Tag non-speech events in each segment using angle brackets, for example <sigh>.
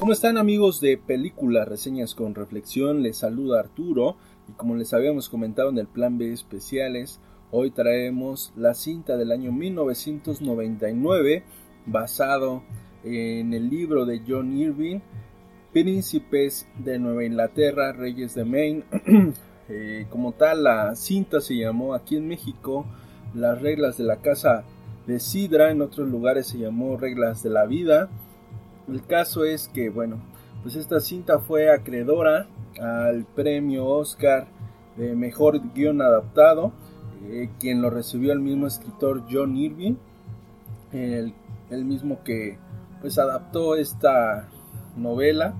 ¿Cómo están amigos de Películas Reseñas con Reflexión? Les saluda Arturo y como les habíamos comentado en el plan B especiales, hoy traemos la cinta del año 1999 basado en el libro de John Irving, Príncipes de Nueva Inglaterra, Reyes de Maine. <clears throat> Eh, como tal, la cinta se llamó aquí en México Las reglas de la casa de Sidra, en otros lugares se llamó Reglas de la Vida. El caso es que, bueno, pues esta cinta fue acreedora al premio Oscar de Mejor Guión Adaptado, eh, quien lo recibió el mismo escritor John Irving, el, el mismo que pues adaptó esta novela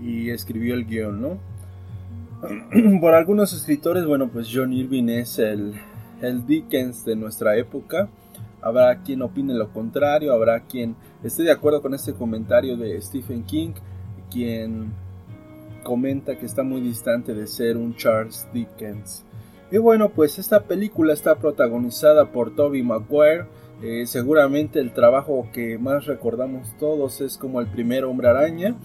y escribió el guion, ¿no? <clears throat> Por algunos escritores, bueno, pues John Irving es el, el Dickens de nuestra época. Habrá quien opine lo contrario, habrá quien esté de acuerdo con este comentario de Stephen King, quien comenta que está muy distante de ser un Charles Dickens. Y bueno, pues esta película está protagonizada por Toby Maguire. Eh, seguramente el trabajo que más recordamos todos es como el primer hombre araña.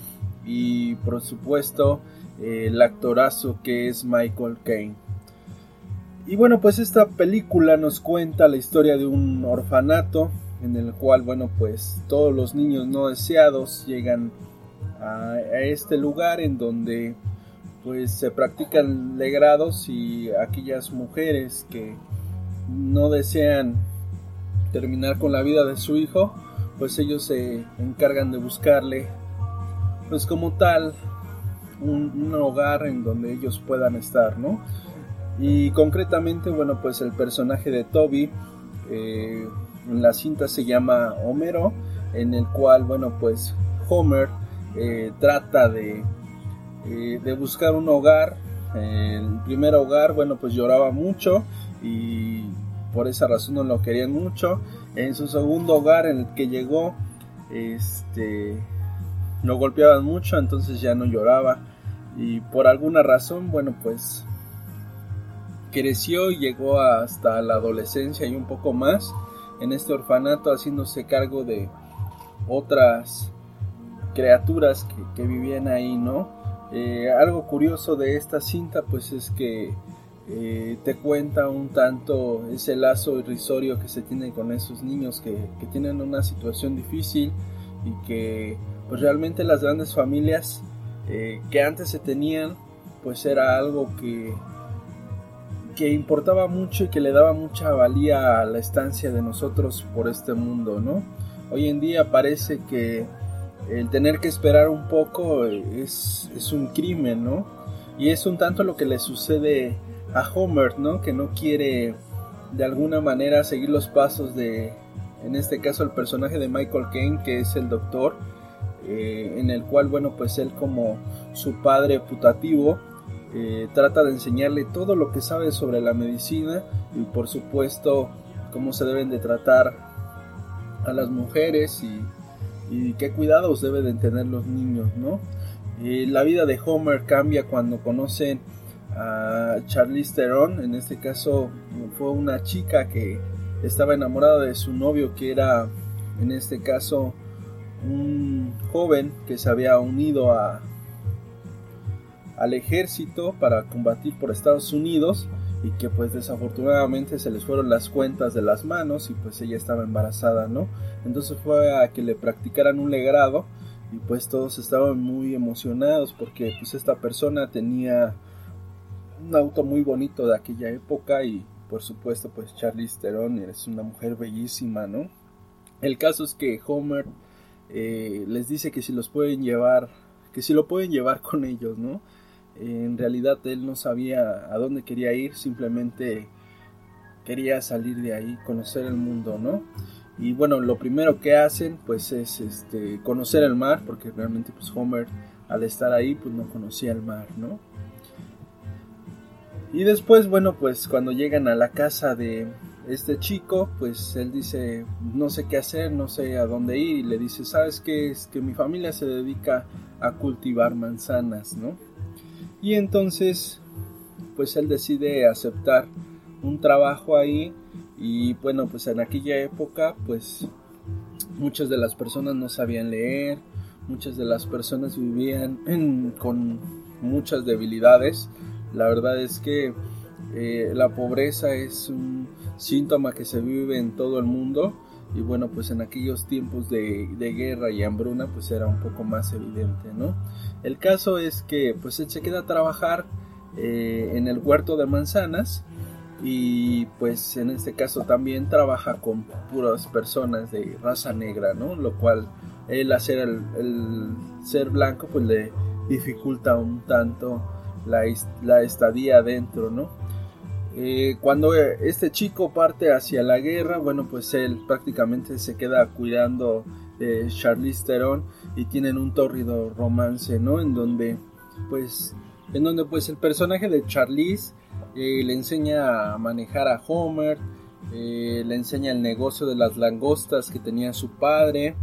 Y por supuesto eh, el actorazo que es Michael Caine. Y bueno, pues esta película nos cuenta la historia de un orfanato en el cual, bueno, pues todos los niños no deseados llegan a, este lugar en donde pues se practican legrados y aquellas mujeres que no desean terminar con la vida de su hijo, pues ellos se encargan de buscarle, pues como tal, un, hogar en donde ellos puedan estar, ¿no? Y concretamente, bueno, pues el personaje de Toby eh, en la cinta se llama Homero, en el cual, bueno, pues Homer eh, trata de, eh, de, buscar un hogar. El primer hogar, bueno, pues lloraba mucho y por esa razón no lo querían mucho. En su segundo hogar en el que llegó, este, lo golpeaban mucho, entonces ya no lloraba. Y por alguna razón, bueno, pues creció y llegó hasta la adolescencia y un poco más en este orfanato haciéndose cargo de otras criaturas que, vivían ahí, ¿no? Eh, algo curioso de esta cinta pues es que eh, te cuenta un tanto ese lazo irrisorio que se tiene con esos niños que, tienen una situación difícil y que pues realmente las grandes familias eh, que antes se tenían pues era algo que que importaba mucho y que le daba mucha valía a la estancia de nosotros por este mundo, ¿no? Hoy en día parece que el tener que esperar un poco es, es un crimen, ¿no? Y es un tanto lo que le sucede a Homer, ¿no? Que no quiere de alguna manera seguir los pasos de, en este caso, el personaje de Michael Caine, que es el doctor, eh, en el cual, bueno, pues él como su padre putativo, eh, trata de enseñarle todo lo que sabe sobre la medicina y por supuesto cómo se deben de tratar a las mujeres y qué cuidados deben tener los niños, ¿no? la vida de Homer cambia cuando conocen a Charlize Theron, en este caso fue una chica que estaba enamorada de su novio que era en este caso un joven que se había unido a, al ejército para combatir por Estados Unidos y que pues desafortunadamente se les fueron las cuentas de las manos y pues ella estaba embarazada, ¿no? Entonces fue a que le practicaran un legrado y pues todos estaban muy emocionados porque pues esta persona tenía un auto muy bonito de aquella época y por supuesto pues Charlize Theron es una mujer bellísima, ¿no? El caso es que Homer eh, les dice que si los pueden llevar, que si lo pueden llevar con ellos, ¿no? En realidad él no sabía a dónde quería ir, simplemente quería salir de ahí, conocer el mundo, ¿no? Y bueno, lo primero que hacen pues es este conocer el mar, porque realmente pues Homer al estar ahí pues no conocía el mar, ¿no? Y después, bueno, pues cuando llegan a la casa de este chico, pues él dice, no sé qué hacer, no sé a dónde ir, y le dice, ¿sabes qué? Es que mi familia se dedica a cultivar manzanas, ¿no? Y entonces, pues él decide aceptar un trabajo ahí, y bueno, pues en aquella época, pues muchas de las personas no sabían leer, muchas de las personas vivían con muchas debilidades, la verdad es que eh, la pobreza es un síntoma que se vive en todo el mundo y bueno pues en aquellos tiempos de, guerra y hambruna pues era un poco más evidente no el caso es que pues él se queda a trabajar eh, en el huerto de manzanas y pues en este caso también trabaja con puras personas de raza negra no lo cual él hacer el, ser blanco pues le dificulta un tanto la, estadía adentro, ¿no? Eh, cuando este chico parte hacia la guerra, bueno, pues él prácticamente se queda cuidando de Charlize Theron y tienen un tórrido romance, ¿no? En donde, pues, en donde pues el personaje de Charlize eh, le enseña a manejar a Homer, eh, le enseña el negocio de las langostas que tenía su padre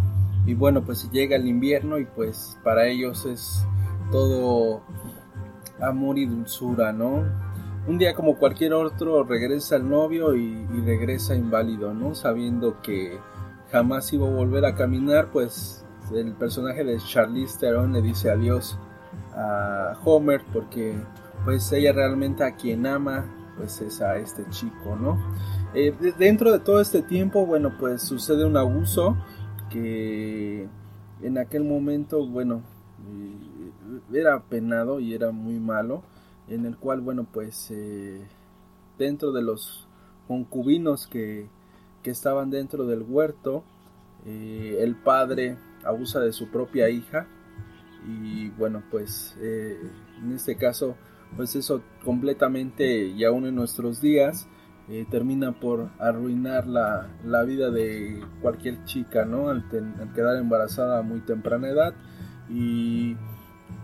y bueno, pues llega el invierno y pues para ellos es todo amor y dulzura, ¿no? Un día como cualquier otro regresa el novio y, regresa inválido, ¿no? Sabiendo que jamás iba a volver a caminar, pues el personaje de Charlize Theron le dice adiós a Homer porque pues ella realmente a quien ama pues es a este chico, ¿no? Eh, dentro de todo este tiempo, bueno, pues sucede un abuso que en aquel momento, bueno, era penado y era muy malo, en el cual, bueno, pues eh, dentro de los concubinos que, que, estaban dentro del huerto, eh, el padre abusa de su propia hija y bueno, pues eh, en este caso, pues eso completamente y aún en nuestros días termina por arruinar la, la, vida de cualquier chica, ¿no? Al, al quedar embarazada a muy temprana edad y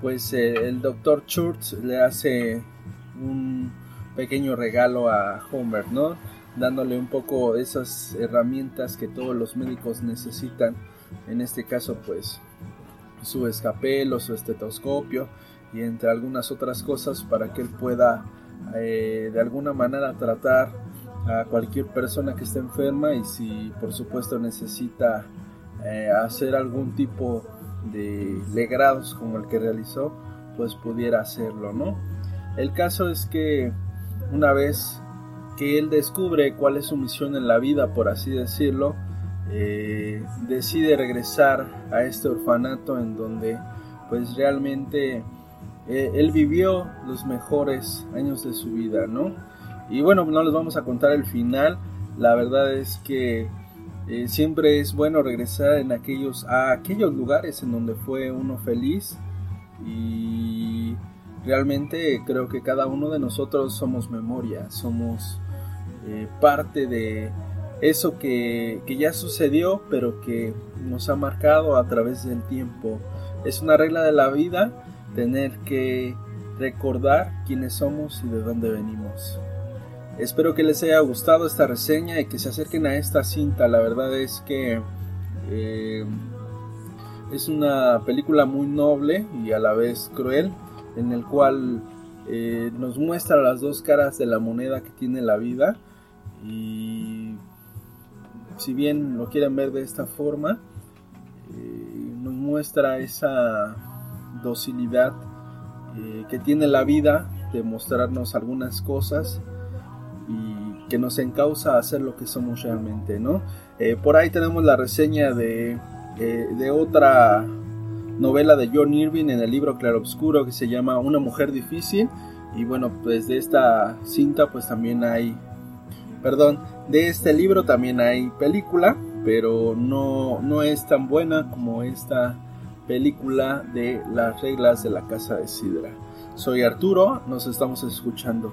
pues eh, el doctor Church le hace un pequeño regalo a Homer, ¿no? Dándole un poco esas herramientas que todos los médicos necesitan. En este caso, pues su escapelo, su estetoscopio y entre algunas otras cosas para que él pueda eh, de alguna manera tratar a cualquier persona que esté enferma y si por supuesto necesita eh, hacer algún tipo de legrados como el que realizó, pues pudiera hacerlo, ¿no? El caso es que una vez que él descubre cuál es su misión en la vida, por así decirlo, eh, decide regresar a este orfanato en donde pues realmente eh, él vivió los mejores años de su vida, ¿no? Y bueno, no les vamos a contar el final, la verdad es que eh, siempre es bueno regresar en aquellos, a aquellos lugares en donde fue uno feliz y realmente creo que cada uno de nosotros somos memoria, somos eh, parte de eso que, que, ya sucedió pero que nos ha marcado a través del tiempo. Es una regla de la vida tener que recordar quiénes somos y de dónde venimos. Espero que les haya gustado esta reseña y que se acerquen a esta cinta. La verdad es que eh, es una película muy noble y a la vez cruel, en el cual eh, nos muestra las dos caras de la moneda que tiene la vida. Y si bien lo quieren ver de esta forma, eh, nos muestra esa docilidad que tiene la vida de mostrarnos algunas cosas que nos encausa a hacer lo que somos realmente, ¿no? Eh, por ahí tenemos la reseña de, eh, de otra novela de John Irving en el libro Claroscuro que se llama Una mujer difícil y bueno, pues de esta cinta pues también hay, perdón, de este libro también hay película, pero no, no es tan buena como esta película de las reglas de la casa de Sidra. Soy Arturo, nos estamos escuchando.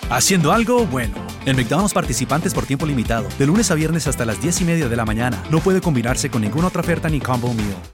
Haciendo algo bueno. En McDonald's participantes por tiempo limitado. De lunes a viernes hasta las 10 y media de la mañana. No puede combinarse con ninguna otra oferta ni combo meal.